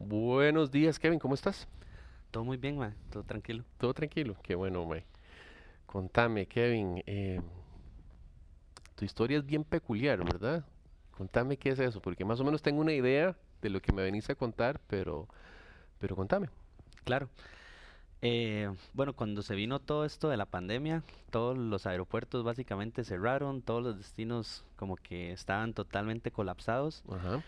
Buenos días, Kevin, ¿cómo estás? Todo muy bien, ma, todo tranquilo. Todo tranquilo, qué bueno, mae. Contame, Kevin, eh, tu historia es bien peculiar, ¿verdad? Contame qué es eso, porque más o menos tengo una idea de lo que me venís a contar, pero, pero contame. Claro. Eh, bueno, cuando se vino todo esto de la pandemia, todos los aeropuertos básicamente cerraron, todos los destinos como que estaban totalmente colapsados. Ajá.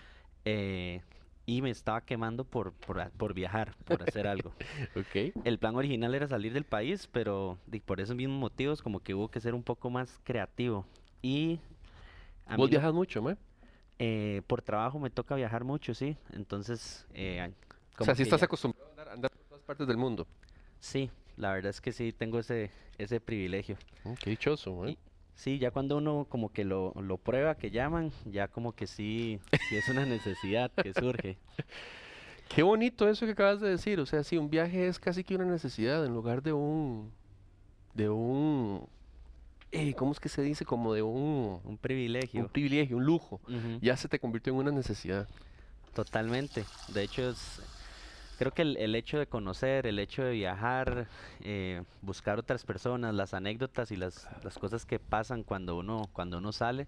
eh, y me estaba quemando por, por, por viajar, por hacer algo. El plan original era salir del país, pero por esos mismos motivos como que hubo que ser un poco más creativo. Y a ¿Vos viajas mucho, mae? eh, por trabajo me toca viajar mucho, sí. Entonces, eh, O sea, si estás ya- acostumbrado a andar, andar por todas partes del mundo. Sí, la verdad es que sí, tengo ese, ese privilegio. Mm, qué dichoso. Y- Sí, ya cuando uno como que lo, lo prueba, que llaman, ya como que sí, sí es una necesidad que surge. Qué bonito eso que acabas de decir. O sea, sí, un viaje es casi que una necesidad en lugar de un, de un, eh, ¿cómo es que se dice? Como de un, Un privilegio. un privilegio, un lujo. Ya se te convirtió en una necesidad. Totalmente. De hecho, es, creo que el, el hecho de conocer, el hecho de viajar, eh, buscar otras personas, las anécdotas y las, las cosas que pasan cuando uno, cuando uno sale,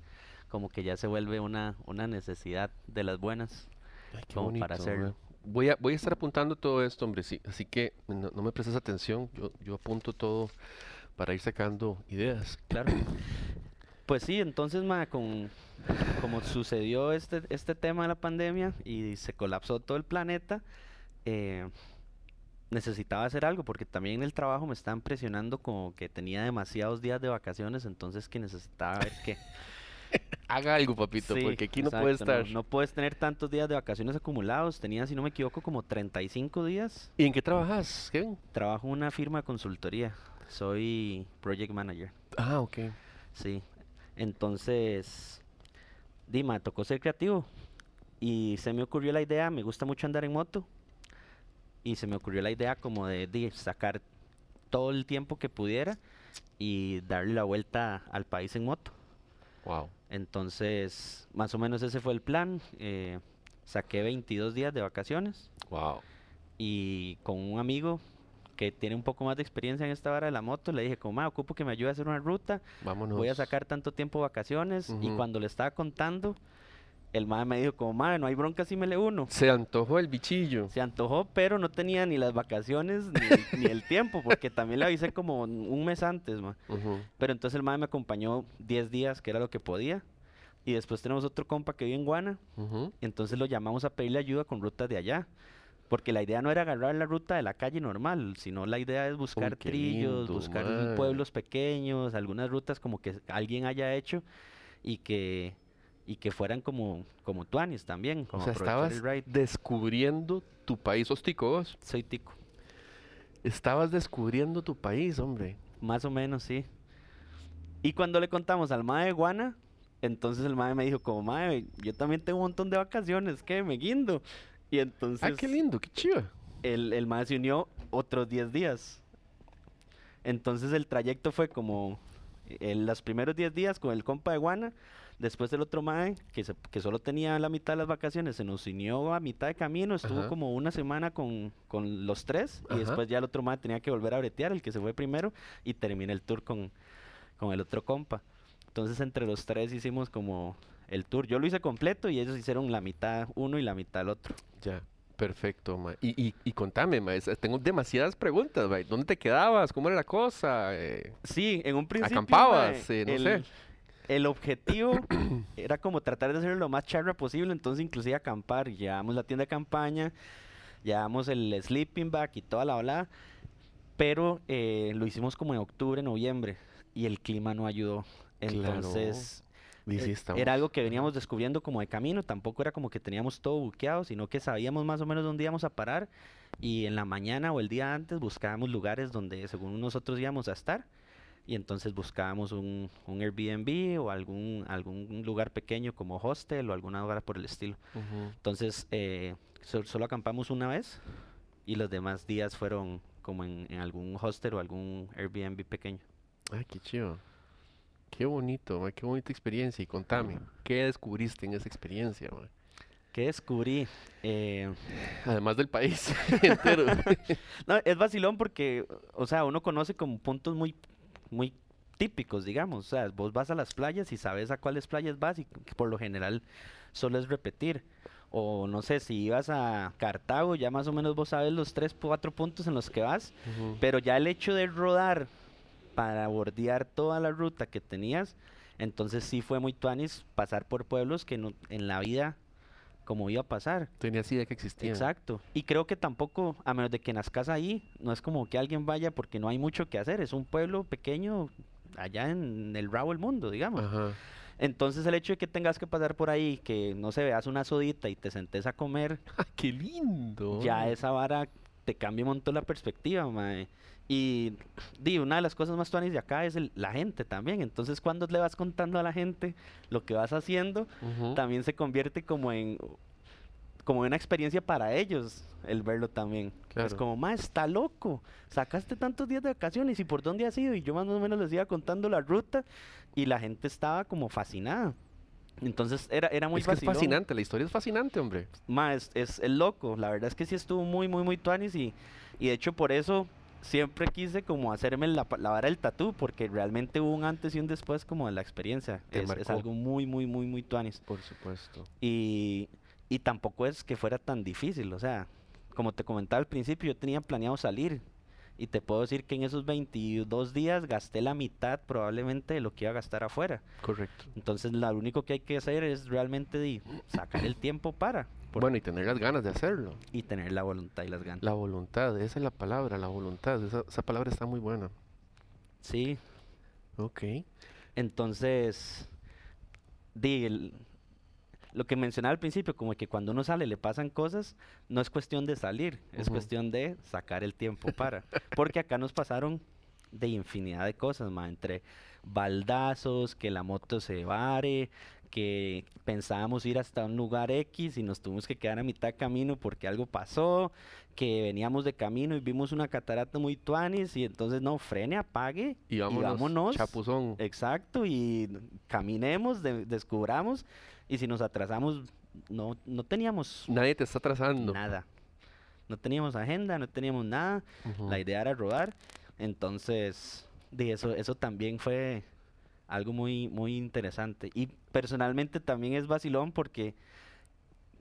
como que ya se vuelve una, una necesidad de las buenas. Ay, como para bonito, hacerlo. mae. Voy a, voy a estar apuntando todo esto, hombre, sí. Así que no, no me prestes atención. Yo, yo apunto todo para ir sacando ideas. Claro. Pues sí, entonces, ma, con, como sucedió este, este tema de la pandemia y se colapsó todo el planeta, eh, necesitaba hacer algo porque también en el trabajo me estaban presionando como que tenía demasiados días de vacaciones, entonces que necesitaba ver qué. Haga algo, papito, Sí, porque aquí no puede exacto, estar. No, puedes tener tantos días de vacaciones acumulados. Tenía, si no me equivoco, como 35 días. ¿Y en qué trabajas, Kevin? Trabajo en una firma de consultoría. Soy project manager. Ah, ok. Sí. Entonces, Dima, tocó ser creativo. Y se me ocurrió la idea, me gusta mucho andar en moto. Y se me ocurrió la idea como de, de sacar todo el tiempo que pudiera y darle la vuelta al país en moto. Wow. Entonces, más o menos ese fue el plan. eh, saqué 22 días de vacaciones Wow. y con un amigo que tiene un poco más de experiencia en esta vara de la moto, le dije como, "Ma, ocupo que me ayude a hacer una ruta, Vámonos. voy a sacar tanto tiempo vacaciones y cuando le estaba contando, el madre me dijo como, madre, no hay bronca si me le uno. Se antojó el bichillo. Se antojó, pero no tenía ni las vacaciones ni, el- ni el tiempo, porque también le avisé como un mes antes, ma. Pero entonces el madre me acompañó 10 días, que era lo que podía. Y después tenemos otro compa que vive en Guana, entonces lo llamamos a pedirle ayuda con rutas de allá. Porque la idea no era agarrar la ruta de la calle normal, sino la idea es buscar trillos, lindo, buscar pueblos pequeños, algunas rutas como que alguien haya hecho y que, y que fueran como, como tuanis también. O Como sea, aprovechar estabas descubriendo tu país, hostico vos. Soy tico, Estabas descubriendo tu país, hombre. más o menos, sí. Y cuando le contamos al mae de Guana, entonces el mae me dijo como, mae, yo también tengo un montón de vacaciones, que me guindo. Y entonces... ah, qué lindo, qué chiva. el, el mae se unió otros 10 días. Entonces el trayecto fue como en los primeros 10 días con el compa de Guana, después el otro mae que, se- que solo tenía la mitad de las vacaciones, se nos unió a mitad de camino, estuvo Ajá. como una semana con, con los tres y después ya el otro mae tenía que volver a bretear, el que se fue primero, y terminé el tour con, con el otro compa. Entonces entre los tres hicimos como el tour. Yo lo hice completo y ellos hicieron la mitad uno y la mitad el otro. Ya, perfecto, ma. Y, y, y contame, ma, tengo demasiadas preguntas, ma. ¿Dónde te quedabas? ¿Cómo era la cosa? Eh, Sí, en un principio. ¿Acampabas? Eh, no el, sé. El objetivo era como tratar de hacerlo lo más charra posible, entonces inclusive acampar. Llevamos la tienda de campaña, llevamos el sleeping bag y toda la ola, pero eh, lo hicimos como en octubre, noviembre, y el clima no ayudó. Entonces, eh, era algo que veníamos descubriendo como de camino, tampoco era como que teníamos todo buqueado, sino que sabíamos más o menos dónde íbamos a parar y en la mañana o el día antes buscábamos lugares donde según nosotros íbamos a estar y entonces buscábamos un, un Airbnb o algún, algún lugar pequeño como hostel o alguna hora por el estilo. Entonces, eh, so- solo acampamos una vez y los demás días fueron como en, en algún hostel o algún Airbnb pequeño. Ay, qué chido. Qué bonito, ma, qué bonita experiencia. Y contame, ¿qué descubriste en esa experiencia, ma? ¿Qué descubrí? Eh, Además del país entero. no, es vacilón porque, o sea, uno conoce como puntos muy, muy típicos, digamos. O sea, vos vas a las playas y sabes a cuáles playas vas y por lo general solo es repetir. O no sé, si ibas a Cartago, ya más o menos vos sabes los tres, cuatro puntos en los que vas. Pero ya el hecho de rodar para bordear toda la ruta que tenías, entonces sí fue muy tuanis pasar por pueblos que no, en la vida como iba a pasar. Tenías idea que existía. Exacto. Y creo que tampoco, a menos de que nazcas ahí, no es como que alguien vaya porque no hay mucho que hacer. Es un pueblo pequeño allá en el rabo del mundo, digamos. Ajá. Entonces el hecho de que tengas que pasar por ahí, que no se veas una sodita y te sentes a comer, ¡Qué lindo! ya esa vara te cambia un montón la perspectiva, mae. Y di, una de las cosas más tuanis de acá es el- la gente también. Entonces cuando le vas contando a la gente lo que vas haciendo, también se convierte como en como una experiencia para ellos el verlo también. Es Claro. como, ma, está loco. Sacaste tantos días de vacaciones y por dónde has ido. Y yo más o menos les iba contando la ruta y la gente estaba como fascinada. Entonces era, era muy es que es fascinante, la historia es fascinante, hombre. Ma, es, es, loco. La verdad es que sí estuvo muy, muy, muy tuanis y, y de hecho por eso siempre quise como hacerme la, la vara del tatú porque realmente hubo un antes y un después como de la experiencia. Es, es algo muy, muy, muy, muy tuanis. Por supuesto. Y, y tampoco es que fuera tan difícil, o sea, como te comentaba al principio, yo tenía planeado salir. Y te puedo decir que en esos 22 días gasté la mitad probablemente de lo que iba a gastar afuera. Correcto. Entonces lo único que hay que hacer es realmente di, sacar el tiempo para Bueno, y tener las ganas de hacerlo. y tener la voluntad y las ganas. La voluntad, esa es la palabra, la voluntad. Esa, esa palabra está muy buena. Sí, Ok. entonces, di, el- lo que mencionaba al principio, como que cuando uno sale le pasan cosas, no es cuestión de salir, es cuestión de sacar el tiempo para. Porque acá nos pasaron de infinidad de cosas, ma, entre baldazos, que la moto se vare, que pensábamos ir hasta un lugar X y nos tuvimos que quedar a mitad de camino porque algo pasó, que veníamos de camino y vimos una catarata muy tuanis y entonces no, frene, apague Y vámonos. vámonos. Chapuzón. Exacto, y caminemos, de- descubramos, y si nos atrasamos, no, no teníamos Nadie te está atrasando. nada. No teníamos agenda, no teníamos nada. La idea era rodar. Entonces, de eso, eso también fue algo muy, muy interesante. Y personalmente también es vacilón porque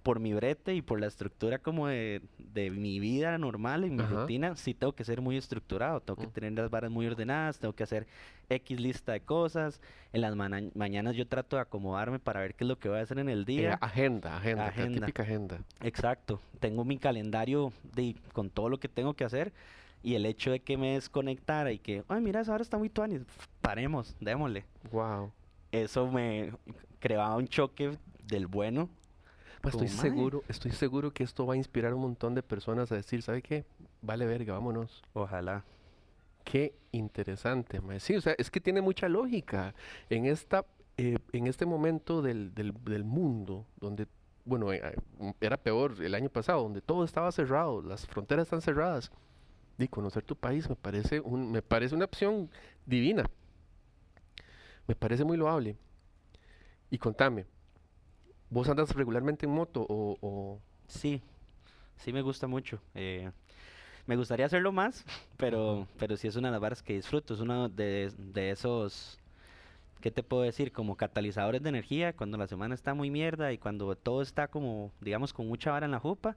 por mi brete y por la estructura como de, de mi vida normal, en mi Ajá. rutina, sí tengo que ser muy estructurado, tengo que Mm. tener las varas muy ordenadas, tengo que hacer X lista de cosas. En las mana- mañanas yo trato de acomodarme para ver qué es lo que voy a hacer en el Eh, día. agenda, agenda, la Agenda. típica agenda. Exacto, tengo mi calendario de, con todo lo que tengo que hacer y el hecho de que me desconectara y que, ay, mira, esa hora está muy tuanis, paremos, démosle. Wow. Eso me creaba un choque del bueno. Pues estoy seguro, estoy seguro que esto va a inspirar a un montón de personas a decir, ¿sabe qué? Vale verga, vámonos. Ojalá. Qué interesante, mae. Sí, o sea, es que tiene mucha lógica. En esta, eh, en este momento del, del, del mundo, donde, bueno, eh, eh, era peor el año pasado, donde todo estaba cerrado, las fronteras están cerradas. Y conocer tu país me parece un, me parece una opción divina. Me parece muy loable. Y contame, ¿vos andas regularmente en moto o, o- Sí, sí me gusta mucho. eh, me gustaría hacerlo más, pero, pero sí es una de las varas que disfruto, es uno de, de esos, ¿qué te puedo decir? Como catalizadores de energía, cuando la semana está muy mierda y cuando todo está como, digamos, con mucha vara en la jupa,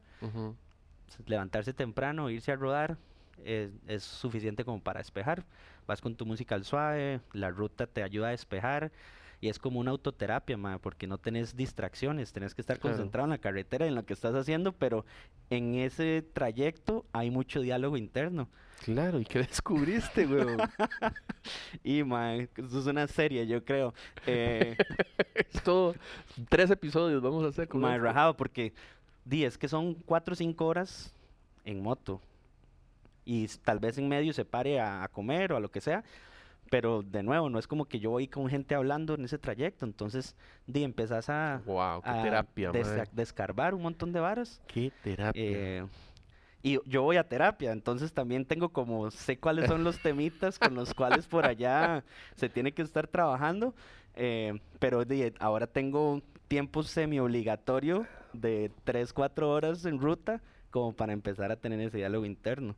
levantarse temprano, irse a rodar, es, es suficiente como para despejar. Vas con tu música al suave, la ruta te ayuda a despejar y es como una autoterapia, ma, porque no tenés distracciones, tenés que estar Claro. concentrado en la carretera y en lo que estás haciendo, pero en ese trayecto hay mucho diálogo interno. Claro, ¿y qué descubriste, weón? Y, ma, eso es una serie, yo creo. Eh, Esto, tres episodios vamos a hacer con ma, esto. rajado, porque di, es que son cuatro o cinco horas en moto. Y tal vez en medio se pare a, a comer o a lo que sea. Pero de nuevo, no es como que yo voy con gente hablando en ese trayecto. Entonces, di, empezás a, Wow, qué a terapia, des- descarbar un montón de varas. Qué terapia. eh, y yo voy a terapia, entonces también tengo como, sé cuáles son los temitas con los cuales por allá se tiene que estar trabajando, eh, pero di, ahora tengo tiempo semi obligatorio de 3, 4 horas en ruta como para empezar a tener ese diálogo interno.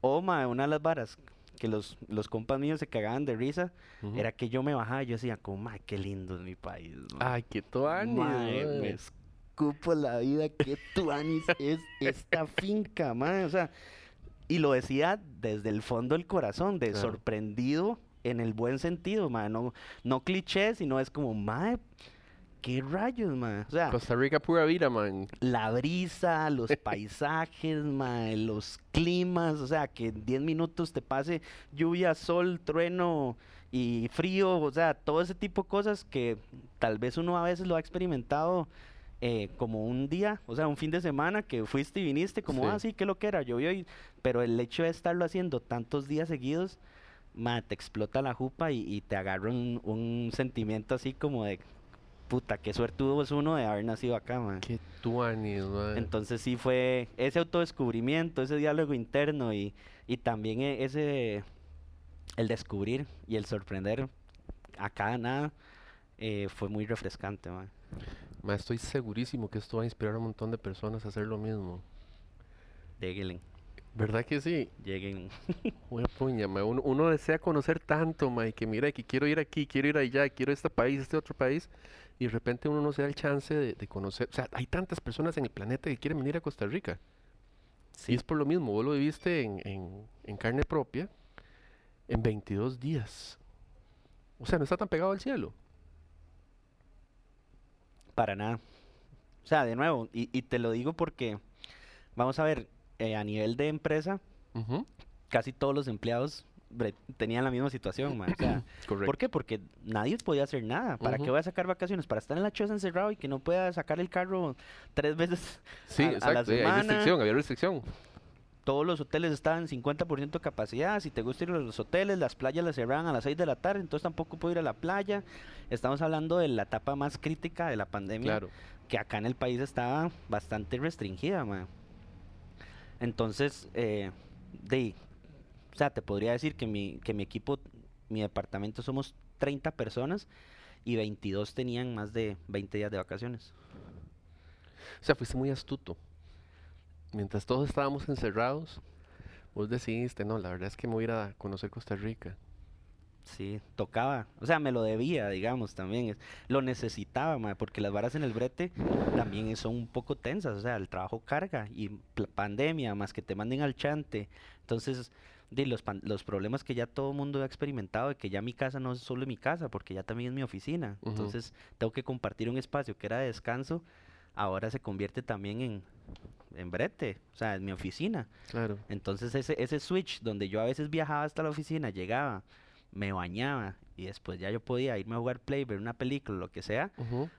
O, mae, una de las varas que los, los compas míos se cagaban de risa era que yo me bajaba y yo decía, como, mae, qué lindo es mi país. mae". Ay, qué tuanis, Mae, mae. me escupo la vida, qué tuanis es esta finca, mae. O sea, y lo decía desde el fondo del corazón, de Claro. sorprendido en el buen sentido, mae. No, no cliché, sino es como, mae, qué rayos, mae. O sea, Costa Rica pura vida, man. la brisa, los paisajes, mae, los climas, o sea, que en 10 minutos te pase lluvia, sol, trueno y frío, o sea, todo ese tipo de cosas que tal vez uno a veces lo ha experimentado eh, como un día, o sea, un fin de semana que fuiste y viniste, como, Sí. ah, sí, qué lo que era, llovió, y... pero el hecho de estarlo haciendo tantos días seguidos, mae, te explota la jupa y, y te agarra un, un sentimiento así como de, puta, qué suertudo es uno de haber nacido acá, mae. Qué tuanis, man. Entonces sí fue ese autodescubrimiento, ese diálogo interno y, y también e- ese, el descubrir y el sorprender a cada nada eh, fue muy refrescante, man. Ma, estoy segurísimo que esto va a inspirar a un montón de personas a hacer lo mismo. Lleguen, ¿Verdad que sí? lleguen. Buena puña, ma. Uno, uno desea conocer tanto, ma, y que mira, que quiero ir aquí, quiero ir allá, quiero este país, este otro país, y de repente uno no se da el chance de, de conocer. O sea, hay tantas personas en el planeta que quieren venir a Costa Rica. Y es por lo mismo, vos lo viviste en, en, en carne propia en 22 días. O sea, no está tan pegado al cielo. para nada. O sea, de nuevo, y, y te lo digo porque, vamos a ver, eh, a nivel de empresa, casi todos los empleados bre- tenían la misma situación, man. O sea, Correcto. ¿Por qué? Porque nadie podía hacer nada. ¿Para qué voy a sacar vacaciones? ¿Para estar en la choza encerrado y que no pueda sacar el carro tres veces? Sí, a- a la exacto. eh, hay semana? restricción, había restricción. Todos los hoteles estaban en 50% de capacidad. Si te gusta ir a los hoteles, las playas las cerraban a las 6 de la tarde, entonces tampoco puedo ir a la playa. Estamos hablando de la etapa más crítica de la pandemia, Claro. que acá en el país estaba bastante restringida, man. Entonces, eh, de, sea, te podría decir que mi, que mi equipo, mi departamento somos 30 personas y 22 tenían más de 20 días de vacaciones. O sea, fuiste muy astuto. Mientras todos estábamos encerrados, vos decidiste, no, la verdad es que me voy a ir a conocer Costa Rica. Sí, tocaba, o sea, me lo debía, digamos, también. Lo necesitaba, mae, porque las varas en el brete también son un poco tensas, o sea, el trabajo carga y pandemia, más que te manden al chante. Entonces, di, los, pan- los problemas que ya todo el mundo ha experimentado, de que ya mi casa no es solo mi casa, porque ya también es mi oficina. Entonces, tengo que compartir un espacio que era de descanso, ahora se convierte también en, en brete, o sea, en mi oficina. Claro. Entonces ese, ese switch donde yo a veces viajaba hasta la oficina, llegaba, me bañaba y después ya yo podía irme a jugar play, ver una película, lo que sea,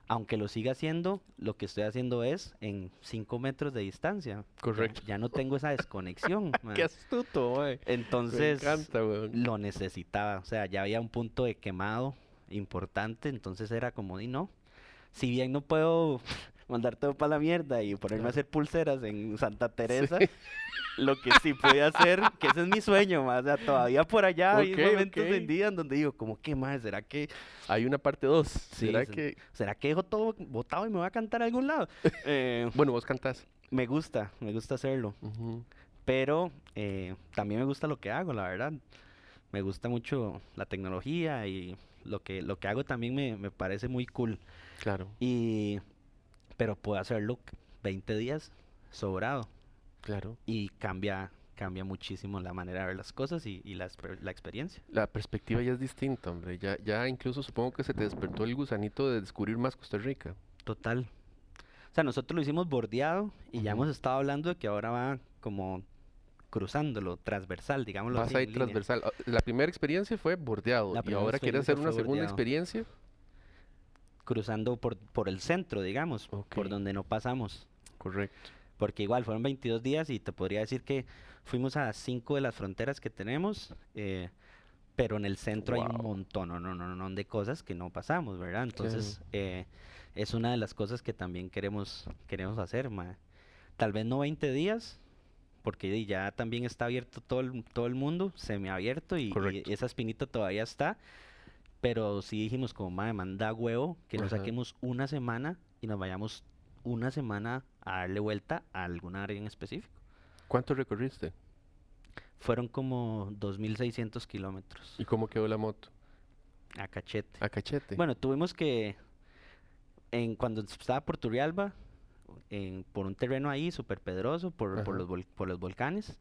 aunque lo siga haciendo, lo que estoy haciendo es en 5 metros de distancia. Correcto. Ya, no tengo esa desconexión. Qué astuto. Me Entonces encanta, weón. lo necesitaba, o sea, ya había un punto de quemado importante, entonces era como, y no, si bien no puedo mandar todo para la mierda y ponerme a hacer pulseras en Santa Teresa, lo que sí pude hacer, que ese es mi sueño, más, o sea, todavía por allá hay Ok, momentos ok. en día en donde digo, como, ¿qué más? ¿Será que, Hay una parte 2. Sí, ¿Será sí. que...? será que dejo todo botado y me voy a cantar a algún lado? Eh, Bueno, vos cantás. me gusta, me gusta hacerlo. Ujú, pero eh, también me gusta lo que hago, la verdad. Me gusta mucho la tecnología y lo que, lo que hago también me, me parece muy cool. Claro, Y, pero puedo hacerlo 20 días sobrado claro. y cambia, cambia muchísimo la manera de ver las cosas y, y la, exper- la experiencia. La perspectiva ya es distinta, hombre. Ya, ya incluso supongo que se te despertó el gusanito de descubrir más Costa Rica. Total. O sea, nosotros lo hicimos bordeado y ya hemos estado hablando de que ahora va como cruzándolo, transversal, digámoslo Vas así. a en ir línea. transversal. Ah, La primera experiencia fue bordeado. Y ahora quieres hacer una segunda bordeado. experiencia. Cruzando por, por el centro, digamos, Ok. por donde no pasamos. Correcto. Porque igual fueron 22 días y te podría decir que fuimos a cinco de las fronteras que tenemos, eh, pero en el centro hay un Wow. montón, no, no, no, no, de cosas que no pasamos, ¿verdad? Entonces, eh, es una de las cosas que también queremos, queremos hacer, mae. Tal vez no 20 días, porque ya también está abierto todo el, todo el mundo, semiabierto, y, y esa espinita todavía está. Pero sí dijimos como, madre, manda huevo que nos Ajá. saquemos una semana y nos vayamos una semana a darle vuelta a alguna área en específico. ¿Cuánto recorriste? Fueron como 2.600 kilómetros ¿Y cómo quedó la moto? a cachete. A cachete. Bueno, tuvimos que, en, cuando estaba por Turrialba, en, por un terreno ahí súper pedroso, por, por los, por los volcanes,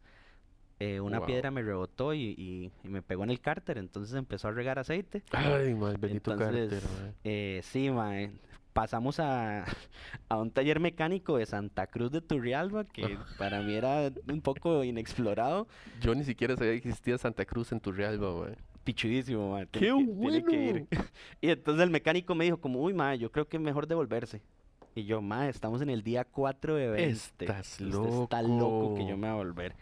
eh, una Wow. piedra me rebotó y, y- y me pegó en el cárter, entonces empezó a regar aceite. Ay, mal, bendito Entonces, Carter, mae. eh, sí, mae, pasamos a, a un taller mecánico de Santa Cruz de Turrialba, que para mí era un poco inexplorado. Yo ni siquiera sabía que existía Santa Cruz en Turrialba, mae. Pichudísimo, mae, ¡Qué tiene que- tiene que ir. Y entonces el mecánico me dijo como, uy, mae, yo creo que es mejor devolverse. Y yo, mae, estamos en el día 4 de 20. Estás Usted está loco que yo loco. me voy a volver.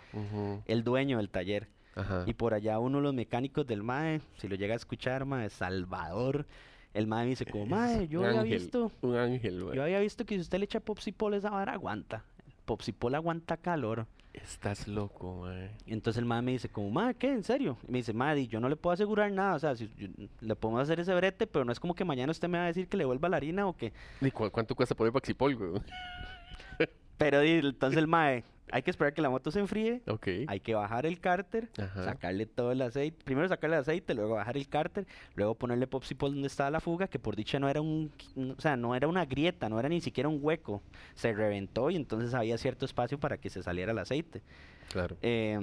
El dueño del taller. Ajá. Y por allá uno de los mecánicos del MAE, si lo llega a escuchar, MAE, Salvador, el MAE me dice como, MAE, yo había ángel, visto, Un ángel, mae. yo había visto que si usted le echa popsipol esa vara aguanta. Popsipol aguanta calor. Estás loco, mae. Y entonces el MAE me dice como, MAE, ¿qué? ¿En serio? Y me dice, MAE, yo no le puedo asegurar nada, o sea, si, yo- le podemos hacer ese brete, pero no es como que mañana usted me va a decir que le vuelva la harina o que... ¿Y cu- cuánto cuesta poner Paxipol, güey? Pero di, entonces el MAE, hay que esperar que la moto se enfríe, Ok. hay que bajar el cárter, Ajá. sacarle todo el aceite, primero sacarle el aceite, luego bajar el cárter, luego ponerle popsicle donde estaba la fuga, que por dicha no era un, un- o sea, no era una grieta, no era ni siquiera un hueco, se reventó y entonces había cierto espacio para que se saliera el aceite. Claro. Eh,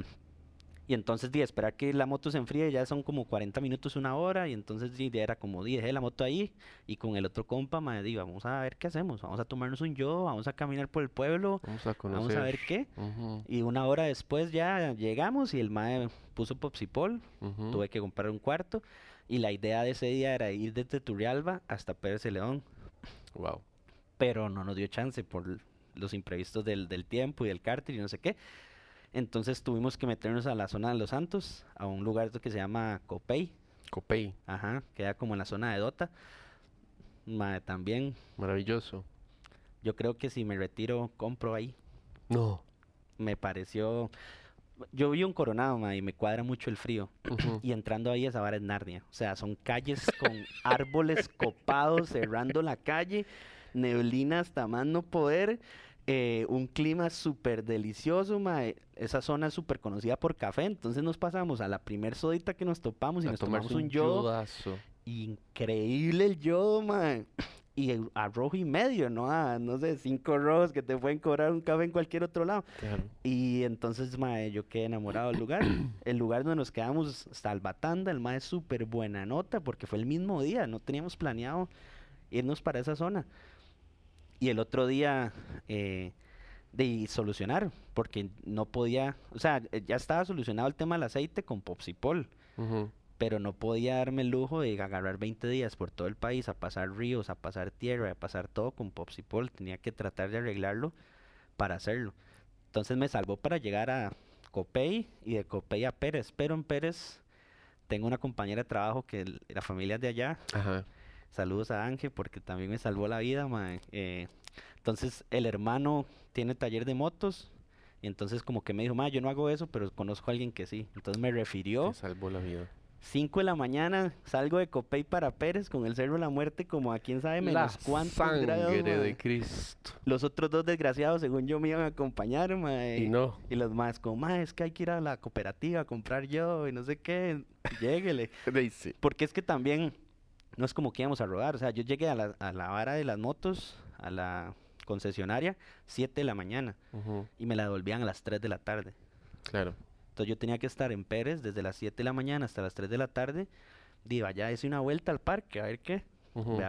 y entonces di, esperar que la moto se enfríe ya son como 40 minutos, una hora, y entonces di, era como, di, dejé la moto ahí, y con el otro compa, me di, vamos a ver qué hacemos, vamos a tomarnos un yo, vamos a caminar por el pueblo, Vamos a conocer. vamos a ver qué. Ujú, Y una hora después ya llegamos y el mae puso popsipol, ujú. tuve que comprar un cuarto, y la idea de ese día era ir desde Turrialba hasta Pérez de León, Wow. pero no nos dio chance por los imprevistos del, del tiempo y del cárter y no sé qué. Entonces tuvimos que meternos a la zona de Los Santos, a un lugar que se llama Copey, Copey. ajá, queda como en la zona de Dota. También, Maravilloso. yo creo que si me retiro, compro ahí. No. Me pareció... Yo vi un coronado, mae, y me cuadra mucho el frío. Y entrando ahí esa vara es Narnia. O sea, son calles con árboles copados cerrando la calle, neblina hasta más no poder, eh, un clima súper delicioso, mae. Esa zona es súper conocida por café, entonces nos pasamos a la primer sodita que nos topamos y A nos tomamos un yodo. yodazo. Increíble el yodo, mae. Y el- a rojo y medio, ¿no? A, no sé, cinco rojos que te pueden cobrar un café en cualquier otro lado. Claro. Y entonces, mae, yo quedé enamorado del lugar. El lugar donde nos quedamos, Salvatanda, el mae es súper buena nota porque fue el mismo día, no teníamos planeado irnos para esa zona. Y el otro día, eh, de solucionar, porque no podía, o sea, ya estaba solucionado el tema del aceite con Popsipol, pero no podía darme el lujo de agarrar 20 días por todo el país a pasar ríos, a pasar tierra, a pasar todo con Popsipol. Tenía que tratar de arreglarlo para hacerlo. Entonces me salvó para llegar a Copey y de Copey a Pérez. Pero en Pérez tengo una compañera de trabajo que la familia es de allá. Ajá. Saludos a Ángel porque también me salvó la vida, mae. Eh, entonces el hermano tiene taller de motos. Y entonces como que me dijo, ma, yo no hago eso, pero conozco a alguien que sí. Entonces me refirió. Te salvó la vida. 5 de la mañana salgo de Copey para Pérez con el Cerro de la Muerte como a quién sabe La menos cuántos grados, sangre mae. de Cristo. Los otros dos desgraciados, según yo, me iban a acompañar, mae. Y no. Y los más como, ma, es que hay que ir a la cooperativa a comprar yo y no sé qué, lléguele. Dice. Porque es que también no es como que íbamos a rodar. O sea, yo llegué a la, a la vara de las motos, a la concesionaria, 7 de la mañana y me la devolvían a las 3 de la tarde. Claro. Entonces yo tenía que estar en Pérez desde las 7 de la mañana hasta las 3 de la tarde. Di, vaya, hice una vuelta al parque, a ver qué.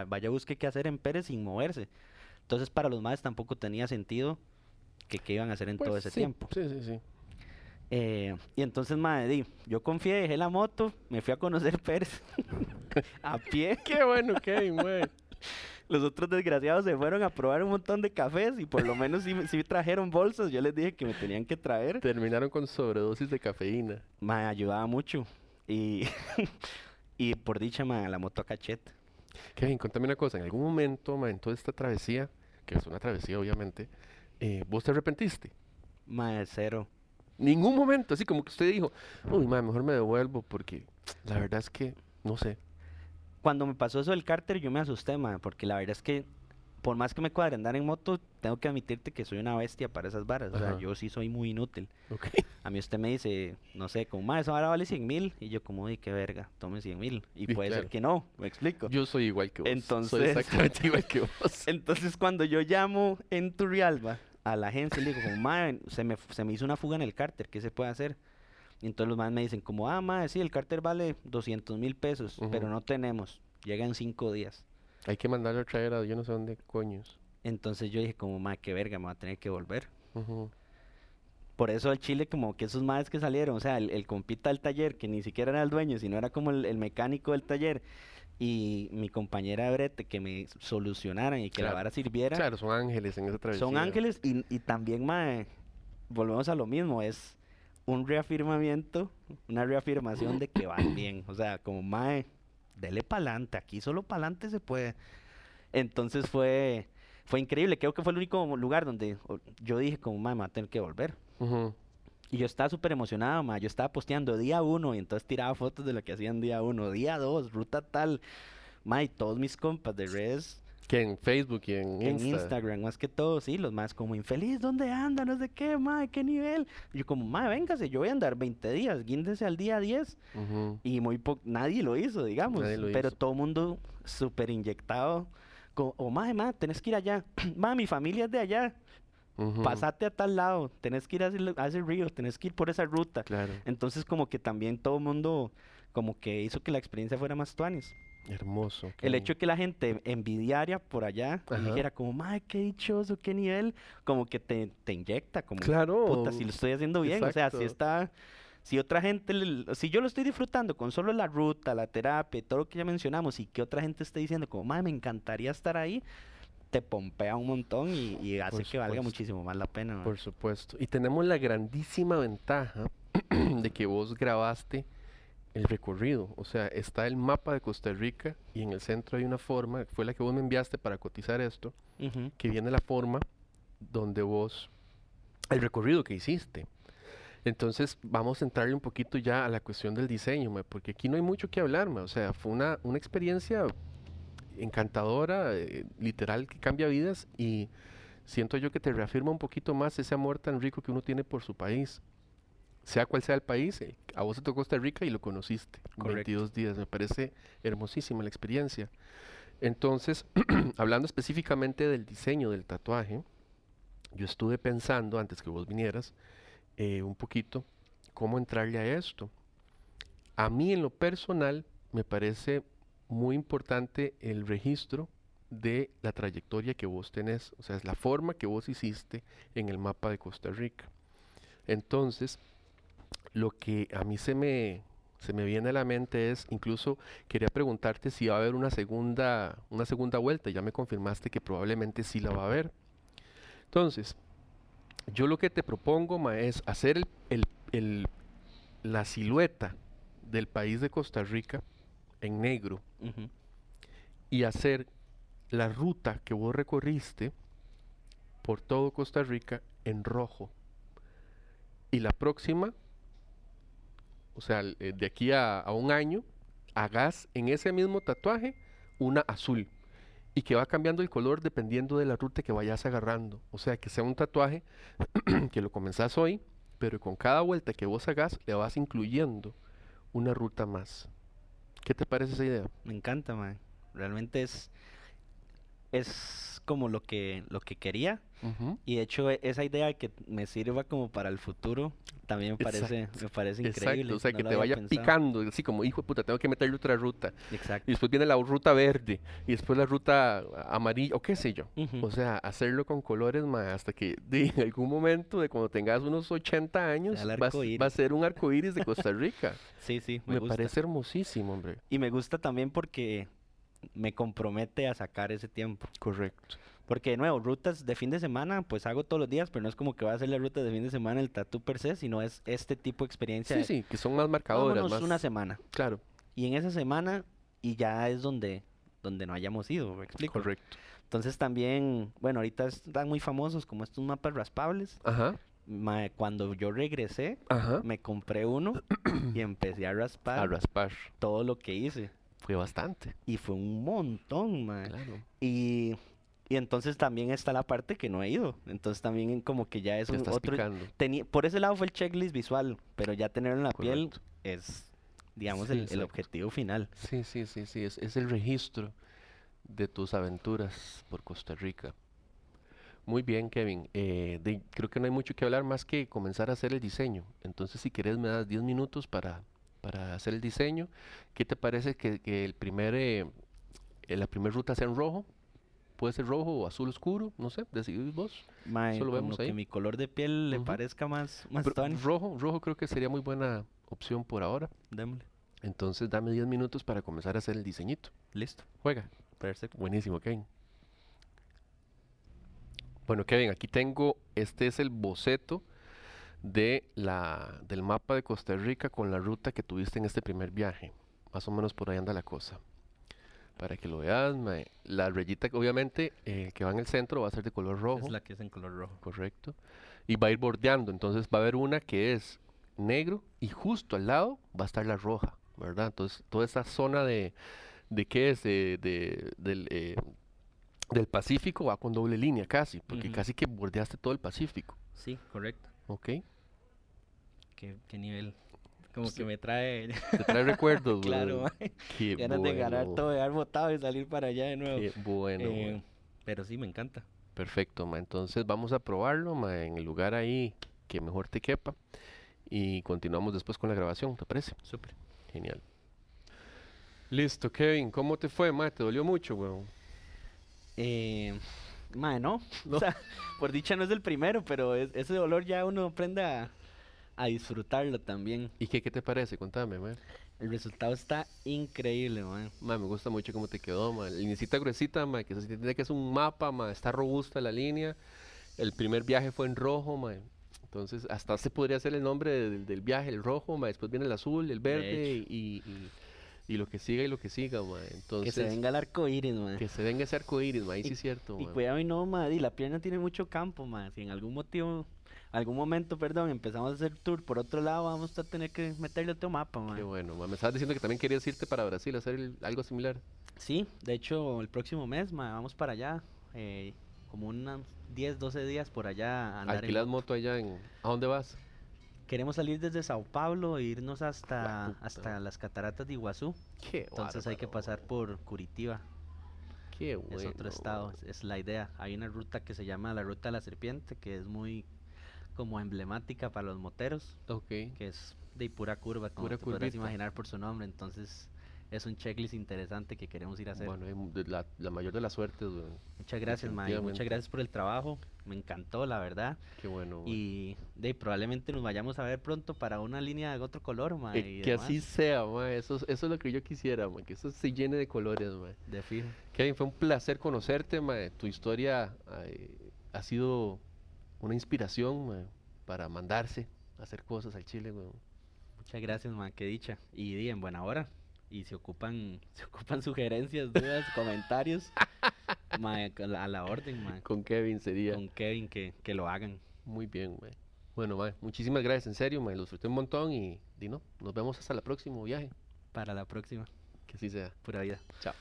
Vaya, busque qué hacer en Pérez sin moverse. Entonces para los más tampoco tenía sentido que qué iban a hacer en todo Pues ese sí, tiempo. Sí, sí, sí. Eh, y entonces, madre, di, yo confié, dejé la moto, me fui a conocer Pérez a pie. Qué bueno, Kevin, güey. Los otros desgraciados se fueron a probar un montón de cafés y por lo menos sí, sí trajeron bolsas. Yo les dije que me tenían que traer. Terminaron con sobredosis de cafeína. Me ayudaba mucho. Y, y por dicha, ma, la moto a cachete. Kevin, contame una cosa. En algún momento, en toda esta travesía, que es una travesía, obviamente, eh, ¿vos te arrepentiste? Ma, cero. Ningún momento, así como que usted dijo, uy, ma, mejor me devuelvo porque la verdad es que, no sé. Cuando me pasó eso del cárter, yo me asusté, ma, porque la verdad es que por más que me cuadre andar en moto, tengo que admitirte que soy una bestia para esas varas. O sea, yo sí soy muy inútil. Ok. A mí usted me dice, no sé, como, más esa vara vale 100 mil. Y yo como, uy, qué verga, tome 100 mil. Y puede claro. ser que no, me explico. Yo soy igual que vos. Soy Entonces- exactamente igual que vos. Entonces cuando yo llamo en Turrialba a la agencia, le digo, como, mae, se me, se me hizo una fuga en el cárter, ¿qué se puede hacer? Y entonces los más me dicen, como, ah, mae, sí, el cárter vale 200 mil pesos, pero no tenemos. Llega en cinco días. Hay que mandarlo a traer a yo no sé dónde coños. Entonces yo dije, como, mae, qué verga, me va a tener que volver. Por eso al Chile, como que esos madres que salieron, o sea, el, el compita del taller, que ni siquiera era el dueño, sino era como el, el mecánico del taller, y mi compañera de brete, que me solucionaran y que la vara sirviera. Claro, son ángeles en esa travesía. Son ángeles y, y también, mae, volvemos a lo mismo, es un reafirmamiento, una reafirmación de que van bien. O sea, como, mae, dele pa'lante, aquí solo pa'lante se puede. Entonces fue, fue increíble, creo que fue el único lugar donde yo dije como, mae, me va a tener que volver. Y yo estaba súper emocionado, mae, yo estaba posteando día uno y entonces tiraba fotos de lo que hacían día uno, día dos, ruta tal. Mae, todos mis compas de redes Que en Facebook y en, en Insta. Instagram, más que todo, sí, los más como infeliz, ¿dónde anda? No sé qué, mae, qué nivel. Yo como, mae, véngase, yo voy a andar 20 días, guíndese al día 10. Ujú. Y muy po nadie lo hizo, digamos. Lo pero hizo. todo el mundo súper inyectado. Como, o mae, mae, tenés que ir allá. mae, mi familia es de allá. Ujú. Pasate a tal lado. Tenés que ir a ese, a ese río, tenés que ir por esa ruta. Claro. Entonces como que también todo el mundo como que hizo que la experiencia fuera más tuanis. Hermoso. El hecho de que la gente envidiaria por allá Ajá. dijera como, madre, qué dichoso, qué nivel, como que te, te inyecta, como, Claro. puta, si lo estoy haciendo bien, o sea, si está, si otra gente, si yo lo estoy disfrutando con solo la ruta, la terapia, todo lo que ya mencionamos, y que otra gente esté diciendo como, madre, me encantaría estar ahí, te pompea un montón y, y hace Por que valga muchísimo más la pena. Por supuesto. Y tenemos la grandísima ventaja de que vos grabaste el recorrido. O sea, está el mapa de Costa Rica y en el centro hay una forma, fue la que vos me enviaste para cotizar esto, que viene la forma donde vos, el recorrido que hiciste. Entonces vamos a entrarle un poquito ya a la cuestión del diseño, porque aquí no hay mucho que hablar, mae. o sea, fue una, una experiencia encantadora, eh, literal, que cambia vidas y siento yo que te reafirma un poquito más ese amor tan rico que uno tiene por su país. Sea cual sea el país, eh, a vos te tocó Costa Rica y lo conociste. Correcto. 22 días, me parece hermosísima la experiencia. Entonces, hablando específicamente del diseño del tatuaje, yo estuve pensando, antes que vos vinieras, eh, un poquito cómo entrarle a esto. A mí en lo personal me parece muy importante el registro de la trayectoria que vos tenés, o sea, es la forma que vos hiciste en el mapa de Costa Rica. Entonces, lo que a mí se me, se me viene a la mente es, incluso quería preguntarte si va a haber una segunda, una segunda vuelta, ya me confirmaste que probablemente sí la va a haber. Entonces, yo lo que te propongo, Ma, es hacer el- el- el- la silueta del país de Costa Rica en negro y hacer la ruta que vos recorriste por todo Costa Rica en rojo. Y la próxima, o sea, eh, de aquí a, a un año, hagas en ese mismo tatuaje una azul. Y que va cambiando el color dependiendo de la ruta que vayas agarrando. O sea, que sea un tatuaje que lo comenzás hoy, pero con cada vuelta que vos hagas le vas incluyendo una ruta más. ¿Qué te parece esa idea? Me encanta, man. Realmente es, es como lo que, lo que quería. Y de hecho, e- esa idea de que me sirva como para el futuro también me parece, Exacto, me parece Exacto, increíble. o sea, no que te vaya pensado. picando, así como, hijo de puta, tengo que meterle otra ruta. Exacto. Y después viene la ruta verde, y después la ruta amarilla, o qué sé yo. Ujú. O sea, hacerlo con colores más hasta que de, en algún momento de cuando tengas unos 80 años vas- va a ser un arco iris de Costa Rica. Sí, sí, me, Me, gusta. parece hermosísimo, hombre. Y me gusta también porque me compromete a sacar ese tiempo. Correcto. Porque, de nuevo, rutas de fin de semana, pues hago todos los días, pero no es como que va a hacer la ruta de fin de semana el tatú per se, sino es este tipo de experiencia. Sí, de, sí, que son más marcadoras, más. una semana. Claro, Y en esa semana, y ya es donde, donde no hayamos ido, ¿me explico? correcto. Entonces también, bueno, ahorita están muy famosos como estos mapas raspables. Ajá, Ma- cuando yo regresé, ajá. me compré uno y empecé a raspar A raspar. todo lo que hice. Fue bastante. Y fue un montón, ma. Claro. Y Y entonces también está la parte que no he ido. Entonces también como que ya es Te un estás otro... teni- por ese lado fue el checklist visual, pero ya tenerlo en la piel Correcto. es, digamos, Sí, el, objetivo final. Sí, sí, sí, sí. Es, es el registro de tus aventuras por Costa Rica. Muy bien, Kevin. Eh, de- creo que no hay mucho que hablar más que comenzar a hacer el diseño. Entonces, si querés, me das 10 minutos para, para hacer el diseño. ¿Qué te parece que, que el primer, eh, eh, la primera ruta sea en rojo? Puede ser rojo o azul oscuro, no sé, decidís vos. Mae, Eso lo vemos ahí. que mi color de piel le parezca más, más rojo, rojo creo que sería muy buena opción por ahora. démosle. Entonces, dame 10 minutos para comenzar a hacer el diseñito. Listo. Juega. Perfecto. Buenísimo, Kevin. Bueno, Kevin, aquí tengo, este es el boceto de la, del mapa de Costa Rica con la ruta que tuviste en este primer viaje. Más o menos por ahí anda la cosa. Para que lo veas, mae. la rayita obviamente eh, que va en el centro va a ser de color rojo, Es la que es en color rojo. correcto. Y va a ir bordeando, entonces va a haber una que es negro y justo al lado va a estar la roja, ¿verdad? Entonces toda esa zona de, de qué es, de, de- del, eh, del Pacífico va con doble línea casi, porque casi que bordeaste todo el Pacífico, Sí, correcto. ¿Ok? ¿Qué, qué nivel? Como Sí. que me trae Te trae recuerdos, claro, Qué ganas de ganar bueno, todo, de haber votado y salir para allá de nuevo. Qué bueno, Eh, pero sí, me encanta. Perfecto, ma. Entonces vamos a probarlo, ma, en el lugar ahí que mejor te quepa. Y continuamos después con la grabación, ¿te parece? Súper. Genial. Listo, Kevin, ¿cómo te fue, ma? ¿Te dolió mucho, weón? Eh, mae, no. No. O sea, por dicha no es el primero, pero es- ese dolor ya uno aprende a, a disfrutarlo también. ¿Y qué, qué te parece? Contame, ma. El resultado está increíble, man. Ma, me gusta mucho cómo te quedó, ma. La linecita gruesita, ma, que se entiende que es un mapa, ma. Está robusta la línea. El primer viaje fue en rojo, ma. Entonces, hasta se podría hacer el nombre del, del viaje, el rojo, ma. Después viene el azul, el verde y, y lo que siga y lo que siga, ma. Entonces, que se venga el arco iris, man. que se venga ese arco iris, ma. Ahí sí es cierto, Y ma. cuidado y no, man, y la pierna tiene mucho campo, man. Si en algún motivo, algún momento, perdón, empezamos a hacer tour por otro lado, vamos a tener que meterle otro mapa, man. Qué bueno, ma. Me estabas diciendo que también querías irte para Brasil a hacer el- algo similar. Sí, de hecho, el próximo mes, man, vamos para allá. eh, como unos 10, 12 días por allá a andar en Alquilas moto. moto allá en... ¿A dónde vas? Queremos salir desde Sao Paulo e irnos hasta, hasta las cataratas de Iguazú. Qué Entonces hay que pasar por Curitiba. Qué es otro bueno, estado, es, es la idea. Hay una ruta que se llama la Ruta de la Serpiente, que es muy como emblemática para los moteros, Ok. que es de pura curva, como Pura te podrás imaginar por su nombre. Entonces es un checklist interesante que queremos ir a hacer. Bueno, la, la mayor de las suertes, muchas gracias, Mae. Muchas gracias por el trabajo. Me encantó, la verdad. Qué bueno. Y de, probablemente nos vayamos a ver pronto para una línea de otro color, Mae. Que, y que así demás. sea, ma. Eso, es- eso es lo que yo quisiera, ma. Que eso se llene de colores, ma. De fijo. Kevin, fue un placer conocerte, ma. Tu historia ha sido una inspiración, ma, para mandarse a hacer cosas al Chile, weón. Muchas gracias, man, qué dicha. Y di, en buena hora. Y si ocupan, si ocupan sugerencias, dudas, comentarios, mae, a la, orden. Con Kevin sería. Con Kevin que, que lo hagan. Muy bien, ma. Bueno, ma, muchísimas gracias, en serio, ma. Lo disfruté un montón y, di no, nos vemos hasta el próximo viaje. Para la próxima. Que así sea. Pura vida. Chao.